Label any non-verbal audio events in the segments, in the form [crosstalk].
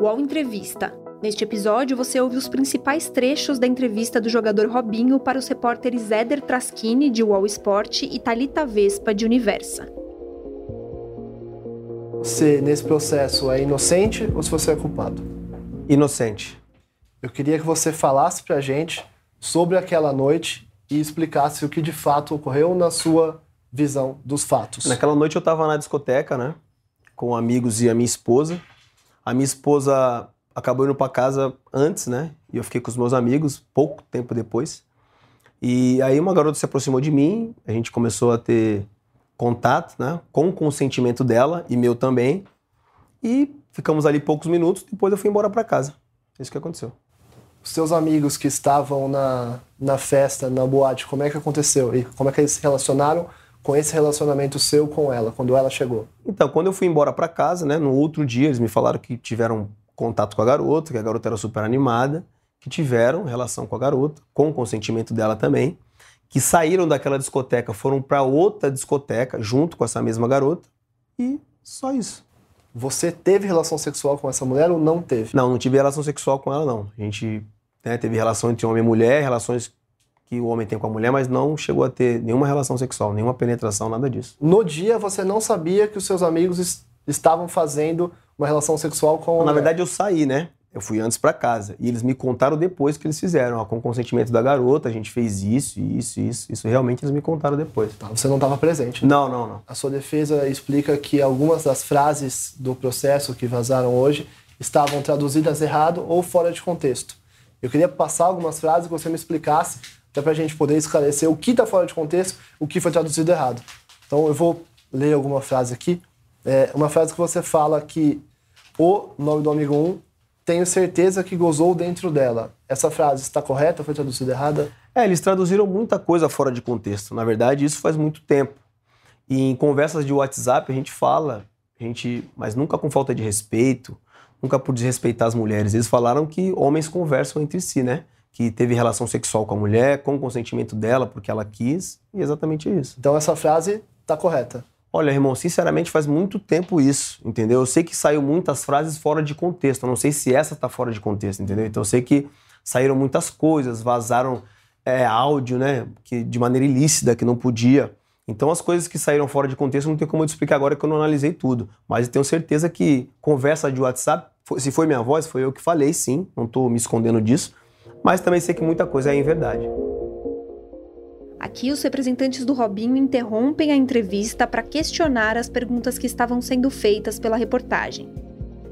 UOL Entrevista. Neste episódio, você ouve os principais trechos da entrevista do jogador Robinho para os repórteres Éder Traschini, de UOL Esporte, e Talita Vespa, de Universa. Você, nesse processo, é inocente ou se você é culpado? Inocente. Eu queria que você falasse pra gente sobre aquela noite e explicasse o que de fato ocorreu na sua visão dos fatos. Naquela noite eu estava na discoteca, né? Com amigos e a minha esposa. A minha esposa acabou indo para casa antes, né? E eu fiquei com os meus amigos pouco tempo depois. E aí uma garota se aproximou de mim, a gente começou a ter contato, né? Com o consentimento dela e meu também. E ficamos ali poucos minutos, depois eu fui embora para casa. É isso que aconteceu. Os seus amigos que estavam na, na festa, na boate, como é que aconteceu? E como é que eles se relacionaram com esse relacionamento seu com ela, quando ela chegou? Então, quando eu fui embora para casa, né, no outro dia, eles me falaram que tiveram contato com a garota, que a garota era super animada, que tiveram relação com a garota, com o consentimento dela também, que saíram daquela discoteca, foram para outra discoteca junto com essa mesma garota e só isso. Você teve relação sexual com essa mulher ou não teve? Não, não tive relação sexual com ela, não. A gente né, teve relação entre homem e mulher, relações que o homem tem com a mulher, mas não chegou a ter nenhuma relação sexual, nenhuma penetração, nada disso. No dia você não sabia que os seus amigos est estavam fazendo uma relação sexual com a Na verdade eu saí, né? Eu fui antes para casa e eles me contaram depois que eles fizeram, ó, com o consentimento da garota, a gente fez isso, isso, isso, isso realmente eles me contaram depois. Tá, você não estava presente? Né? Não, não, não. A sua defesa explica que algumas das frases do processo que vazaram hoje estavam traduzidas errado ou fora de contexto. Eu queria passar algumas frases que você me explicasse até para a gente poder esclarecer o que está fora de contexto, o que foi traduzido errado. Então eu vou ler alguma frase aqui. É uma frase que você fala que o nome do amigo 1 tenho certeza que gozou dentro dela. Essa frase está correta? Foi traduzida errada? É, eles traduziram muita coisa fora de contexto. Na verdade, isso faz muito tempo. E em conversas de WhatsApp a gente fala, a gente, mas nunca com falta de respeito, nunca por desrespeitar as mulheres. Eles falaram que homens conversam entre si, né? Que teve relação sexual com a mulher, com o consentimento dela, porque ela quis, e exatamente isso. Então essa frase está correta. Olha, irmão, sinceramente faz muito tempo isso, entendeu? Eu sei que saiu muitas frases fora de contexto, eu não sei se essa está fora de contexto, entendeu? Então eu sei que saíram muitas coisas, vazaram é, áudio, né, que de maneira ilícita, que não podia. Então as coisas que saíram fora de contexto não tem como eu te explicar agora que eu não analisei tudo. Mas eu tenho certeza que conversa de WhatsApp, se foi minha voz, foi eu que falei, sim, não estou me escondendo disso mas também sei que muita coisa é em verdade. Aqui, os representantes do Robinho interrompem a entrevista para questionar as perguntas que estavam sendo feitas pela reportagem.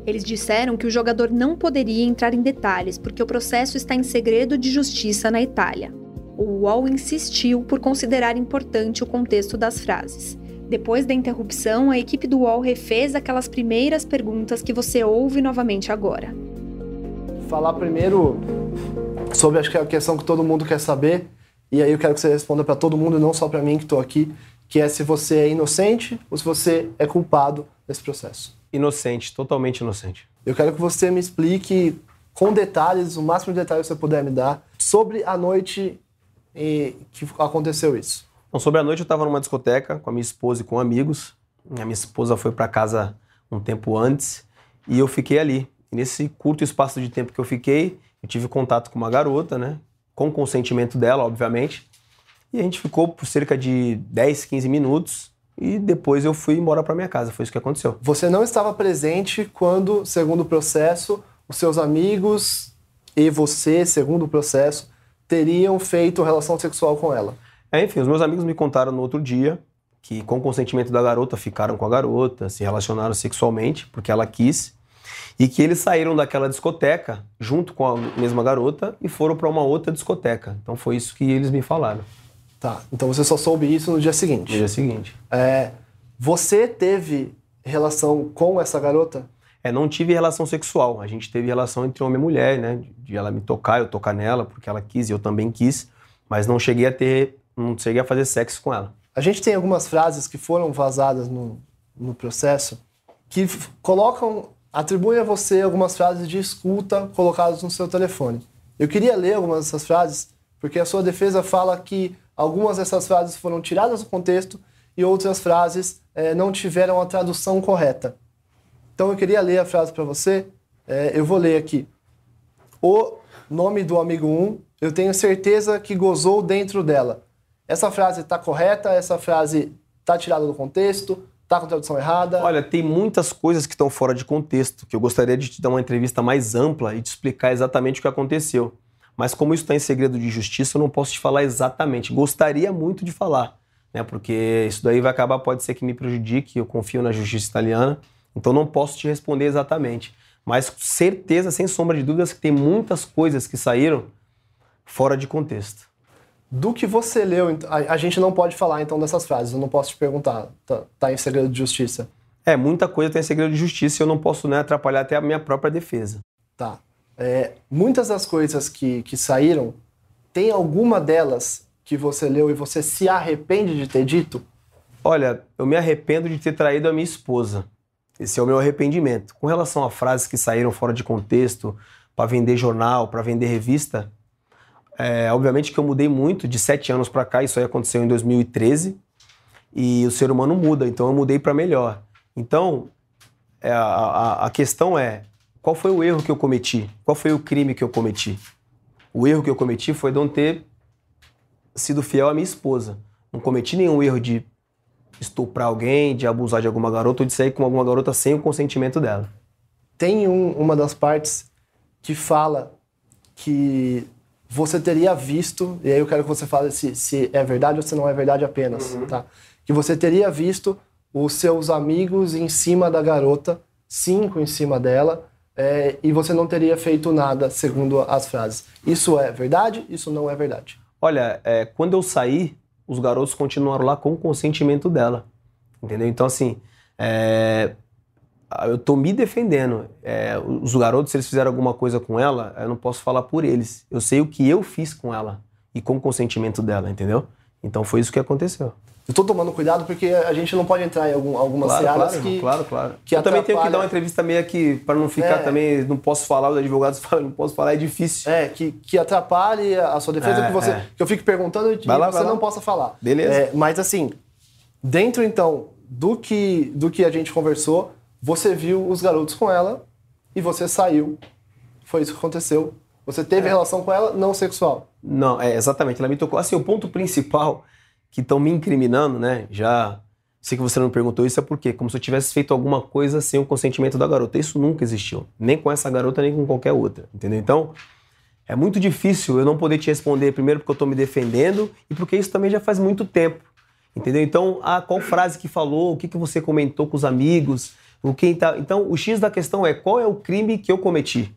Eles disseram que o jogador não poderia entrar em detalhes porque o processo está em segredo de justiça na Itália. O UOL insistiu por considerar importante o contexto das frases. Depois da interrupção, a equipe do UOL refez aquelas primeiras perguntas que você ouve novamente agora. Falar primeiro sobre acho que é a questão que todo mundo quer saber, e aí eu quero que você responda para todo mundo, não só para mim que estou aqui, que é se você é inocente ou se você é culpado nesse processo. Inocente, totalmente inocente. Eu quero que você me explique com detalhes, o máximo de detalhes que você puder me dar, sobre a noite que aconteceu isso. Bom, sobre a noite eu estava numa discoteca com a minha esposa e com amigos. A minha esposa foi para casa um tempo antes e eu fiquei ali. E nesse curto espaço de tempo que eu fiquei, eu tive contato com uma garota, né? Com consentimento dela, obviamente. E a gente ficou por cerca de 10, 15 minutos e depois eu fui embora para minha casa. Foi isso que aconteceu. Você não estava presente quando, segundo o processo, os seus amigos e você, segundo o processo, teriam feito relação sexual com ela. É, enfim, os meus amigos me contaram no outro dia que, com consentimento da garota, ficaram com a garota, se relacionaram sexualmente, porque ela quis. E que eles saíram daquela discoteca junto com a mesma garota e foram para uma outra discoteca. Então foi isso que eles me falaram. Tá, então você só soube isso no dia seguinte. No dia seguinte. É, você teve relação com essa garota? É, não tive relação sexual. A gente teve relação entre homem e mulher, né? De ela me tocar, eu tocar nela, porque ela quis e eu também quis. Mas não cheguei a ter, não cheguei a fazer sexo com ela. A gente tem algumas frases que foram vazadas no, no processo que colocam atribui a você algumas frases de escuta colocadas no seu telefone. Eu queria ler algumas dessas frases, porque a sua defesa fala que algumas dessas frases foram tiradas do contexto e outras frases é, não tiveram a tradução correta. Então eu queria ler a frase para você É, eu vou ler aqui. O nome do amigo 1, eu tenho certeza que gozou dentro dela. Essa frase está correta? Essa frase está tirada do contexto? Está com tradução errada? Olha, tem muitas coisas que estão fora de contexto, que eu gostaria de te dar uma entrevista mais ampla e te explicar exatamente o que aconteceu. Mas como isso está em segredo de justiça, eu não posso te falar exatamente. Gostaria muito de falar, né? Porque isso daí vai acabar, pode ser que me prejudique, eu confio na justiça italiana, então não posso te responder exatamente. Mas certeza, sem sombra de dúvidas, que tem muitas coisas que saíram fora de contexto. Do que você leu, a, a gente não pode falar então dessas frases, eu não posso te perguntar, tá, tá em segredo de justiça. É, muita coisa tem segredo de justiça e eu não posso né, atrapalhar até a minha própria defesa. Tá. É, muitas das coisas que, que saíram, tem alguma delas que você leu e você se arrepende de ter dito? Olha, eu me arrependo de ter traído a minha esposa. Esse é o meu arrependimento. Com relação a frases que saíram fora de contexto, para vender jornal, para vender revista, é, obviamente que eu mudei muito de sete anos para cá, isso aí aconteceu em 2013, e o ser humano muda, então eu mudei para melhor. Então, é, a, a, questão é, qual foi o erro que eu cometi? Qual foi o crime que eu cometi? O erro que eu cometi foi não ter sido fiel à minha esposa. Não cometi nenhum erro de estuprar alguém, de abusar de alguma garota ou de sair com alguma garota sem o consentimento dela. Tem um, uma das partes que fala que você teria visto, e aí eu quero que você fale se, se é verdade ou se não é verdade apenas, uhum. tá? Que você teria visto os seus amigos em cima da garota, cinco em cima dela, é, e você não teria feito nada, segundo as frases. Isso é verdade? Isso não é verdade? Olha, é, quando eu saí, os garotos continuaram lá com o consentimento dela, entendeu? Então, assim, é, eu tô me defendendo. É, os garotos, se eles fizeram alguma coisa com ela, eu não posso falar por eles. Eu sei o que eu fiz com ela e com o consentimento dela, entendeu? Então foi isso que aconteceu. Eu tô tomando cuidado porque a gente não pode entrar em algum, algumas claro, searas claro, que. Claro, claro. Que eu também tenho que dar uma entrevista meio que, para não ficar é. também, não posso falar, os advogados [laughs] falam, não posso falar, é difícil. É, que, que atrapalhe a sua defesa, é, que, você, é. que eu fique perguntando e lá, você não possa falar. Beleza. É, mas assim, dentro então do que, do que a gente conversou, você viu os garotos com ela e você saiu. Foi isso que aconteceu. Você teve é. relação com ela não sexual. Não, é exatamente. Ela me tocou. Assim, o ponto principal que estão me incriminando, né? Já sei que você não me perguntou isso, é porque como se eu tivesse feito alguma coisa sem o consentimento da garota. Isso nunca existiu. Nem com essa garota, nem com qualquer outra. Entendeu? Então, é muito difícil eu não poder te responder, primeiro porque eu estou me defendendo e porque isso também já faz muito tempo. Entendeu? Então, ah, qual frase que falou, o que, que você comentou com os amigos, o que tá... Então, o X da questão é qual é o crime que eu cometi?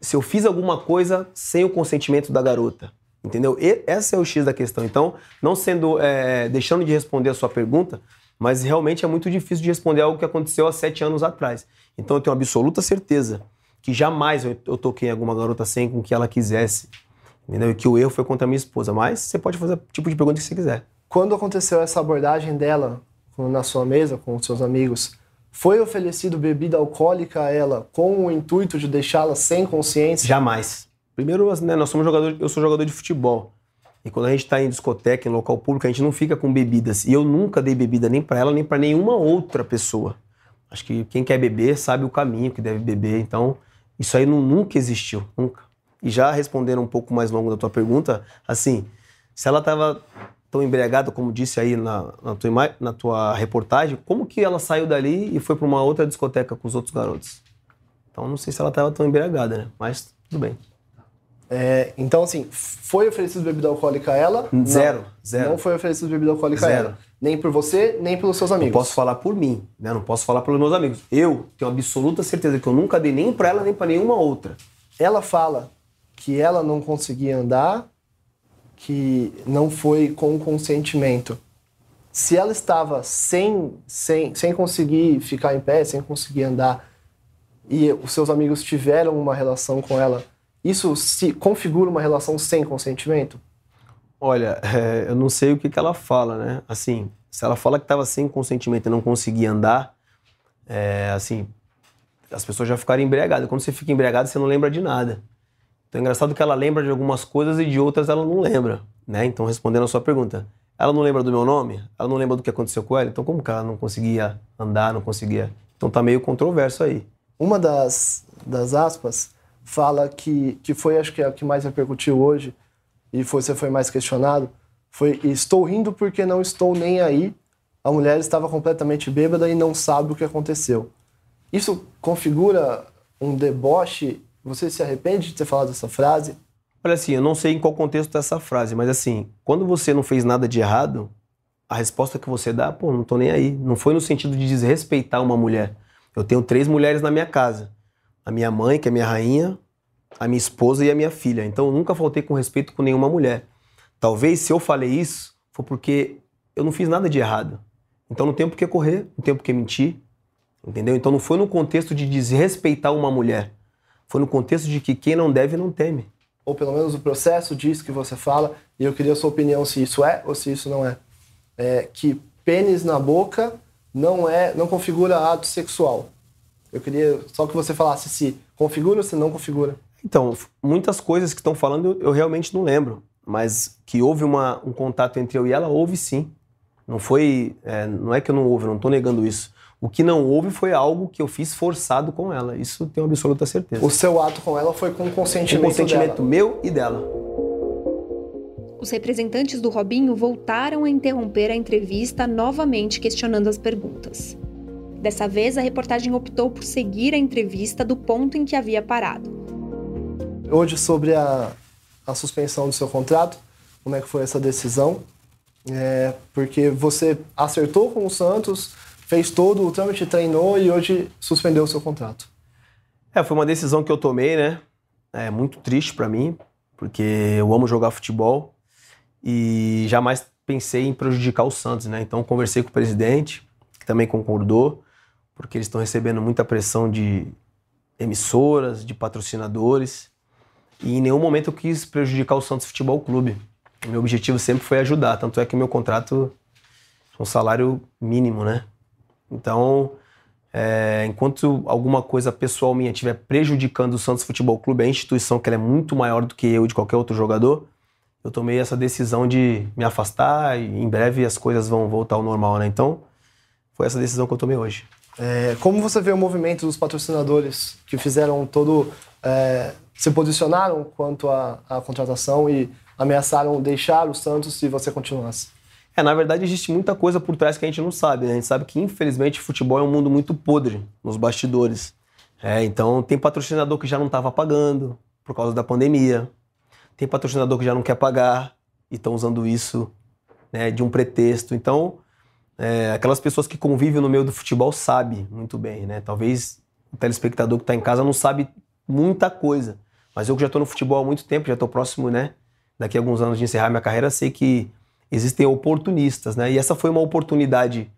Se eu fiz alguma coisa sem o consentimento da garota. Entendeu? E, esse é o X da questão. Então, não sendo. É, deixando de responder a sua pergunta, mas realmente é muito difícil de responder algo que aconteceu há sete anos atrás. Então, eu tenho absoluta certeza que jamais eu, eu toquei alguma garota sem com que ela quisesse. Entendeu? E que o erro foi contra a minha esposa. Mas você pode fazer o tipo de pergunta que você quiser. Quando aconteceu essa abordagem dela na sua mesa com os seus amigos, foi oferecido bebida alcoólica a ela com o intuito de deixá-la sem consciência? Jamais. Primeiro, né, nós somos jogadores, eu sou jogador de futebol. E quando a gente está em discoteca, em local público, a gente não fica com bebidas. E eu nunca dei bebida nem para ela, nem para nenhuma outra pessoa. Acho que quem quer beber sabe o caminho que deve beber. Então, isso aí não, nunca existiu, nunca. E já respondendo um pouco mais longo da tua pergunta, assim, se ela estava tão embriagada, como disse aí na, na, tua, na tua reportagem, como que ela saiu dali e foi para uma outra discoteca com os outros garotos? Então não sei se ela estava tão embriagada, né? Mas tudo bem. É, então, assim, foi oferecido bebida alcoólica a ela? Zero, não, zero. Não foi oferecido bebida alcoólica zero. a ela. Nem por você, nem pelos seus amigos. Não posso falar por mim, né? Não posso falar pelos meus amigos. Eu tenho absoluta certeza que eu nunca dei nem para ela, nem para nenhuma outra. Ela fala que ela não conseguia andar que não foi com consentimento. Se ela estava sem, sem, sem conseguir ficar em pé, sem conseguir andar, e os seus amigos tiveram uma relação com ela, isso se configura uma relação sem consentimento? Olha, é, eu não sei o que, que ela fala, né? Assim, se ela fala que estava sem consentimento e não conseguia andar, é, assim, as pessoas já ficaram embriagadas. Quando você fica embriagado, você não lembra de nada. Então é engraçado que ela lembra de algumas coisas e de outras ela não lembra, né? Então respondendo a sua pergunta, ela não lembra do meu nome? Ela não lembra do que aconteceu com ela? Então como que ela não conseguia andar, não conseguia? Então tá meio controverso aí. uma das, das aspas fala que, que foi, acho que é a que mais repercutiu hoje, e você foi mais questionado, foi estou rindo porque não estou nem aí. A mulher estava completamente bêbada e não sabe o que aconteceu. Isso configura um deboche? Você se arrepende de ter falado essa frase? Olha assim, eu não sei em qual contexto essa frase, mas assim, quando você não fez nada de errado, a resposta que você dá, pô, não tô nem aí. Não foi no sentido de desrespeitar uma mulher. Eu tenho três mulheres na minha casa. A minha mãe, que é minha rainha, a minha esposa e a minha filha. Então eu nunca faltei com respeito com nenhuma mulher. Talvez se eu falei isso, foi porque eu não fiz nada de errado. Então não tem por que correr, não tem por que mentir. Entendeu? Então não foi no contexto de desrespeitar uma mulher. Foi no contexto de que quem não deve não teme. Ou pelo menos o processo diz que você fala, e eu queria a sua opinião se isso é ou se isso não é. é que pênis na boca não é, não configura ato sexual. Eu queria só que você falasse se configura ou se não configura. Então, muitas coisas que estão falando eu, eu, realmente não lembro, mas que houve uma, um contato entre eu e ela, houve sim. Não foi, é, não é que eu não houve, não estou negando isso. O que não houve foi algo que eu fiz forçado com ela. Isso tenho absoluta certeza. O seu ato com ela foi com consentimento, com consentimento dela. meu e dela. Os representantes do Robinho voltaram a interromper a entrevista, novamente questionando as perguntas. Dessa vez, a reportagem optou por seguir a entrevista do ponto em que havia parado. Hoje, sobre a, a suspensão do seu contrato, como é que foi essa decisão? É, porque você acertou com o Santos, fez todo o trâmite, treinou e hoje suspendeu o seu contrato. É, foi uma decisão que eu tomei, né? É muito triste para mim, porque eu amo jogar futebol e jamais pensei em prejudicar o Santos, né? Então conversei com o presidente, que também concordou, porque eles estão recebendo muita pressão de emissoras, de patrocinadores, e em nenhum momento eu quis prejudicar o Santos Futebol Clube. O meu objetivo sempre foi ajudar, tanto é que meu contrato é um salário mínimo, né? Então, é, enquanto alguma coisa pessoal minha estiver prejudicando o Santos Futebol Clube, a instituição que é muito maior do que eu de qualquer outro jogador, eu tomei essa decisão de me afastar e em breve as coisas vão voltar ao normal, né? Então, foi essa decisão que eu tomei hoje. É, como você vê o movimento dos patrocinadores que fizeram todo. É, se posicionaram quanto à contratação e ameaçaram deixar o Santos se você continuasse? É, na verdade, existe muita coisa por trás que a gente não sabe. Né? A gente sabe que, infelizmente, futebol é um mundo muito podre nos bastidores. É, então, tem patrocinador que já não estava pagando por causa da pandemia. Tem patrocinador que já não quer pagar e estão usando isso né, de um pretexto. Então, é, aquelas pessoas que convivem no meio do futebol sabem muito bem, né? Talvez o telespectador que está em casa não sabe muita coisa. Mas eu que já estou no futebol há muito tempo, já estou próximo, né? Daqui a alguns anos de encerrar minha carreira, sei que existem oportunistas, né? E essa foi uma oportunidade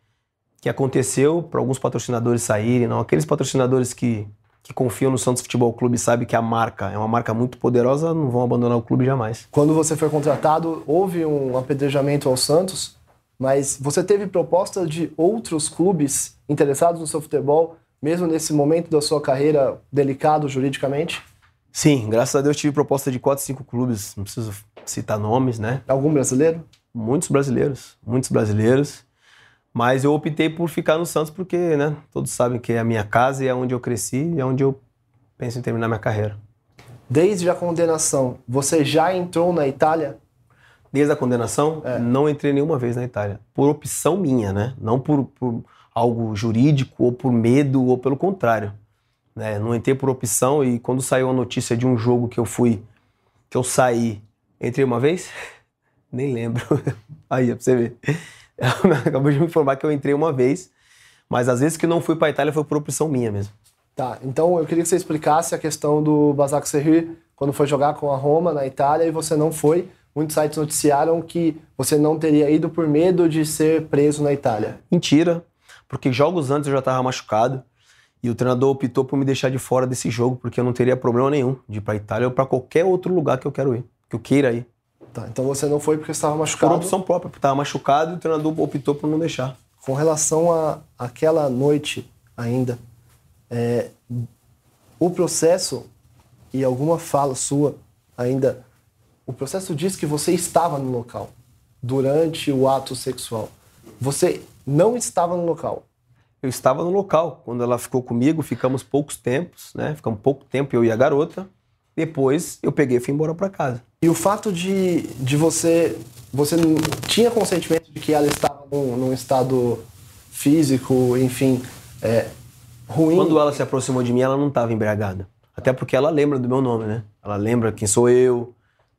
que aconteceu para alguns patrocinadores saírem, não aqueles patrocinadores que que confiam no Santos Futebol Clube sabe que a marca é uma marca muito poderosa, não vão abandonar o clube jamais. Quando você foi contratado, houve um apedrejamento ao Santos, mas você teve proposta de outros clubes interessados no seu futebol, mesmo nesse momento da sua carreira delicado juridicamente? Sim, graças a Deus tive proposta de quatro, cinco clubes, não preciso citar nomes, né? Algum brasileiro? Muitos brasileiros, muitos brasileiros. Mas eu optei por ficar no Santos porque, né, todos sabem que é a minha casa e é onde eu cresci e é onde eu penso em terminar minha carreira. Desde a condenação, você já entrou na Itália? Desde a condenação, é. não entrei nenhuma vez na Itália. Por opção minha, né? Não por, por algo jurídico ou por medo ou pelo contrário. Né? Não entrei por opção e quando saiu a notícia de um jogo que eu fui, que eu saí, entrei uma vez? Nem lembro. [laughs] Aí, é pra você ver. [laughs] acabou de me informar que eu entrei uma vez, mas às vezes que não fui para Itália foi por opção minha mesmo. Tá, então eu queria que você explicasse a questão do Basak Serri quando foi jogar com a Roma na Itália e você não foi. Muitos sites noticiaram que você não teria ido por medo de ser preso na Itália. Mentira, porque jogos antes eu já estava machucado e o treinador optou por me deixar de fora desse jogo porque eu não teria problema nenhum de ir para Itália ou para qualquer outro lugar que eu quero ir, que eu queira ir. Tá, então você não foi porque estava machucado? Por opção própria, porque estava machucado e o treinador optou por não deixar. Com relação a aquela noite ainda, é, o processo e alguma fala sua ainda, o processo diz que você estava no local durante o ato sexual. Você não estava no local. eu estava no local. Quando ela ficou comigo, ficamos poucos tempos, né? Ficamos pouco tempo, eu e a garota. Depois eu peguei e fui embora para casa. E o fato de, de você. Você tinha consentimento de que ela estava num, num estado físico, enfim, é, ruim? Quando ela se aproximou de mim, ela não estava embriagada. Até porque ela lembra do meu nome, né? Ela lembra quem sou eu,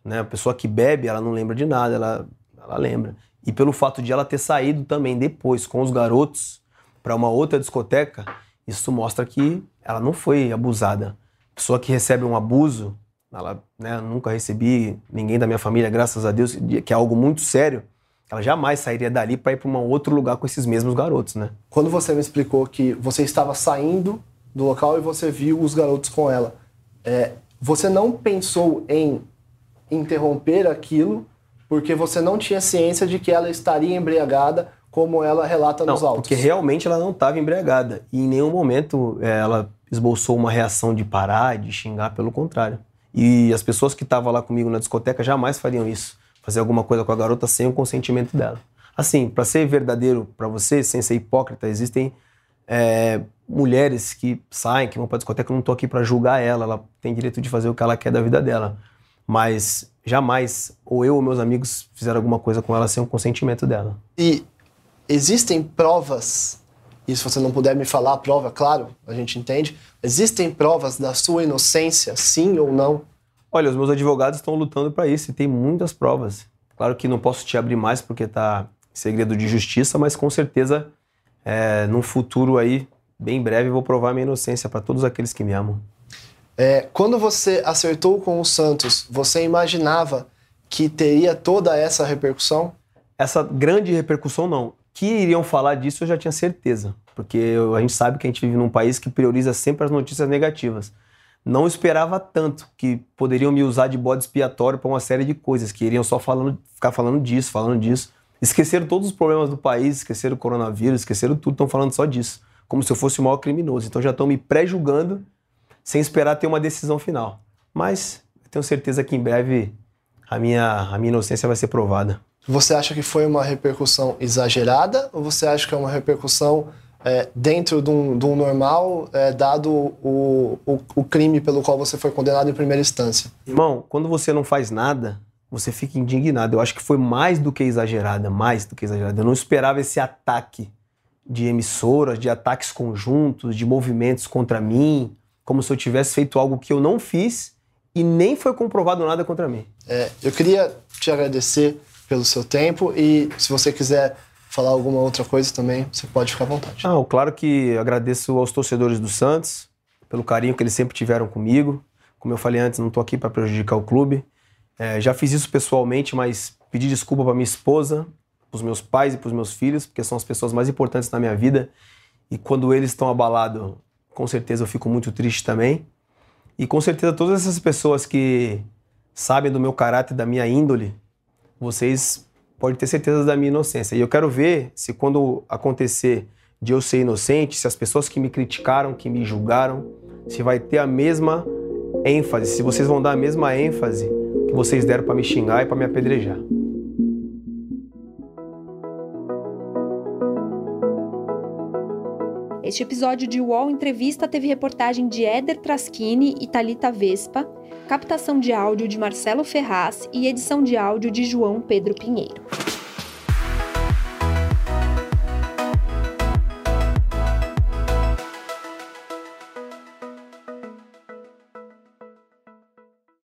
né? A pessoa que bebe, ela não lembra de nada, ela, ela lembra. E pelo fato de ela ter saído também depois com os garotos para uma outra discoteca, isso mostra que ela não foi abusada. Pessoa que recebe um abuso, ela, né, nunca recebi ninguém da minha família, graças a Deus, que é algo muito sério. Ela jamais sairia dali para ir para um outro lugar com esses mesmos garotos, né? Quando você me explicou que você estava saindo do local e você viu os garotos com ela, é, você não pensou em interromper aquilo porque você não tinha ciência de que ela estaria embriagada, como ela relata não, nos autos. Porque realmente ela não estava embriagada. E em nenhum momento é, ela esboçou uma reação de parar, de xingar, pelo contrário. E as pessoas que estavam lá comigo na discoteca jamais fariam isso. Fazer alguma coisa com a garota sem o consentimento dela. Assim, para ser verdadeiro para você, sem ser hipócrita, existem é, mulheres que saem, que vão para discoteca, eu não estou aqui para julgar ela, ela tem direito de fazer o que ela quer da vida dela. Mas jamais, ou eu ou meus amigos, fizeram alguma coisa com ela sem o consentimento dela. E existem provas, e se você não puder me falar a prova, claro, a gente entende, existem provas da sua inocência, sim ou não? Olha, os meus advogados estão lutando para isso e tem muitas provas. Claro que não posso te abrir mais porque está em segredo de justiça, mas com certeza, é, num futuro aí, bem breve, vou provar minha inocência para todos aqueles que me amam. É, quando você acertou com o Santos, você imaginava que teria toda essa repercussão? Essa grande repercussão, não. Que iriam falar disso, eu já tinha certeza. Porque a gente sabe que a gente vive num país que prioriza sempre as notícias negativas. Não esperava tanto que poderiam me usar de bode expiatório para uma série de coisas, que iriam só falando, ficar falando disso, falando disso. Esqueceram todos os problemas do país, esqueceram o coronavírus, esqueceram tudo, estão falando só disso. Como se eu fosse o maior criminoso. Então já estão me pré-julgando sem esperar ter uma decisão final. Mas eu tenho certeza que em breve a minha, a minha inocência vai ser provada. Você acha que foi uma repercussão exagerada ou você acha que é uma repercussão é, dentro de um, de um normal, é, dado o, o, o, crime pelo qual você foi condenado em primeira instância? Irmão, quando você não faz nada, você fica indignado. Eu acho que foi mais do que exagerada, mais do que exagerada. Eu não esperava esse ataque de emissoras, de ataques conjuntos, de movimentos contra mim, como se eu tivesse feito algo que eu não fiz e nem foi comprovado nada contra mim. É, eu queria te agradecer pelo seu tempo e se você quiser falar alguma outra coisa também, você pode ficar à vontade. Não, claro que agradeço aos torcedores do Santos pelo carinho que eles sempre tiveram comigo. Como eu falei antes, não estou aqui para prejudicar o clube. É, já fiz isso pessoalmente, mas pedi desculpa para minha esposa, para os meus pais e para os meus filhos, porque são as pessoas mais importantes na minha vida. E quando eles estão abalados, com certeza eu fico muito triste também. E com certeza todas essas pessoas que sabem do meu caráter, da minha índole, vocês podem ter certeza da minha inocência. E eu quero ver se quando acontecer de eu ser inocente, se as pessoas que me criticaram, que me julgaram, se vai ter a mesma ênfase, se vocês vão dar a mesma ênfase que vocês deram para me xingar e para me apedrejar. Este episódio de UOL Entrevista teve reportagem de Éder Traschini e Talita Vespa, captação de áudio de Marcelo Ferraz e edição de áudio de João Pedro Pinheiro.